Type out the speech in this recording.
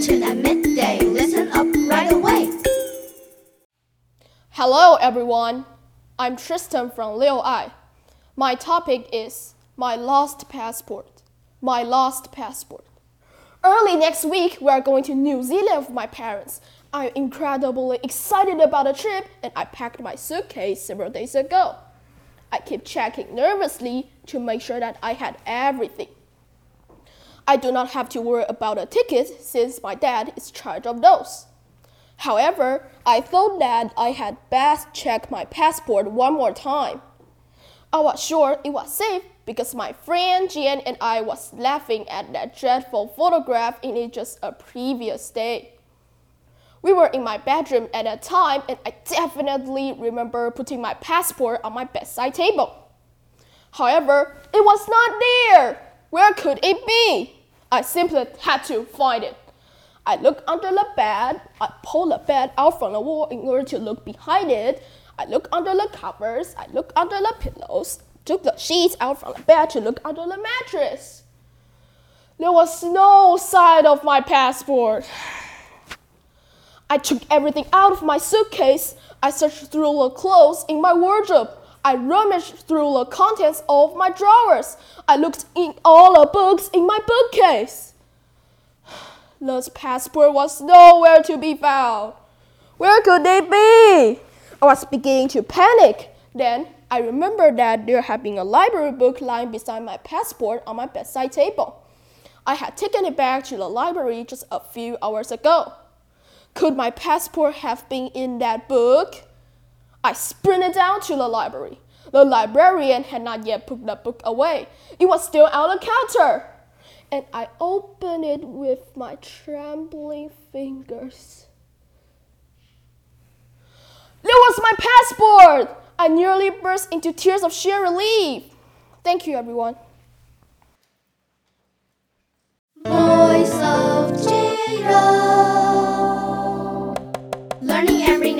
kitchen at midday. Listen up right away. Hello, everyone. I'm Tristan from Liu Ai. My topic is my lost passport. My lost passport. Early next week, we are going to New Zealand with my parents. I'm incredibly excited about the trip and I packed my suitcase several days ago. I keep checking nervously to make sure that I had everything. I do not have to worry about a ticket since my dad is charge of those. However, I thought that I had best check my passport one more time. I was sure it was safe because my friend Jan and I was laughing at that dreadful photograph in it just a previous day. We were in my bedroom at that time and I definitely remember putting my passport on my bedside table. However, it was not there. Where could it be? I simply had to find it. I looked under the bed. I pulled the bed out from the wall in order to look behind it. I looked under the covers. I looked under the pillows. Took the sheets out from the bed to look under the mattress. There was no sign of my passport. I took everything out of my suitcase. I searched through the clothes in my wardrobe. I rummaged through the contents of my drawers. I looked in all the books in my bookcase. The passport was nowhere to be found. Where could it be? I was beginning to panic. Then I remembered that there had been a library book lying beside my passport on my bedside table. I had taken it back to the library just a few hours ago. Could my passport have been in that book? I sprinted down to the library. The librarian had not yet put the book away. It was still on the counter. And I opened it with my trembling fingers. There was my passport! I nearly burst into tears of sheer relief. Thank you, everyone. Voice of Jiro. Learning every